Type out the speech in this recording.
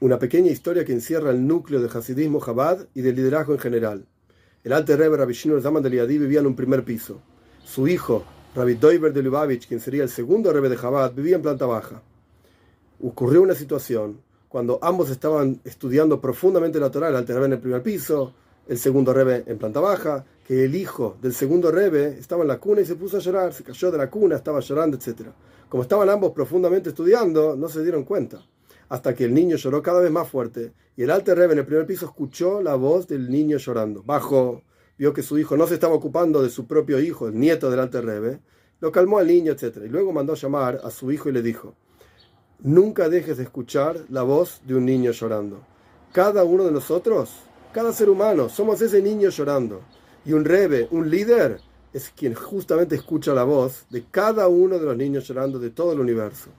una pequeña historia que encierra el núcleo del hasidismo Chabad y del liderazgo en general. El alter Rebbe Rabbi Shimon Zaman de Liadí vivía en un primer piso. Su hijo, Rabbi Doiber de Lubavitch, quien sería el segundo Rebbe de Chabad, vivía en planta baja. Ocurrió una situación cuando ambos estaban estudiando profundamente la Torah, el alter Rebbe en el primer piso, el segundo Rebbe en planta baja, que el hijo del segundo Rebbe estaba en la cuna y se puso a llorar, se cayó de la cuna, estaba llorando, etc. Como estaban ambos profundamente estudiando, no se dieron cuenta hasta que el niño lloró cada vez más fuerte. Y el alter Rebbe en el primer piso escuchó la voz del niño llorando. Bajó, vio que su hijo no se estaba ocupando de su propio hijo, el nieto del alter Rebbe, lo calmó al niño, etc. Y luego mandó a llamar a su hijo y le dijo, nunca dejes de escuchar la voz de un niño llorando. Cada uno de nosotros, cada ser humano, somos ese niño llorando. Y un Rebbe, un líder, es quien justamente escucha la voz de cada uno de los niños llorando de todo el universo.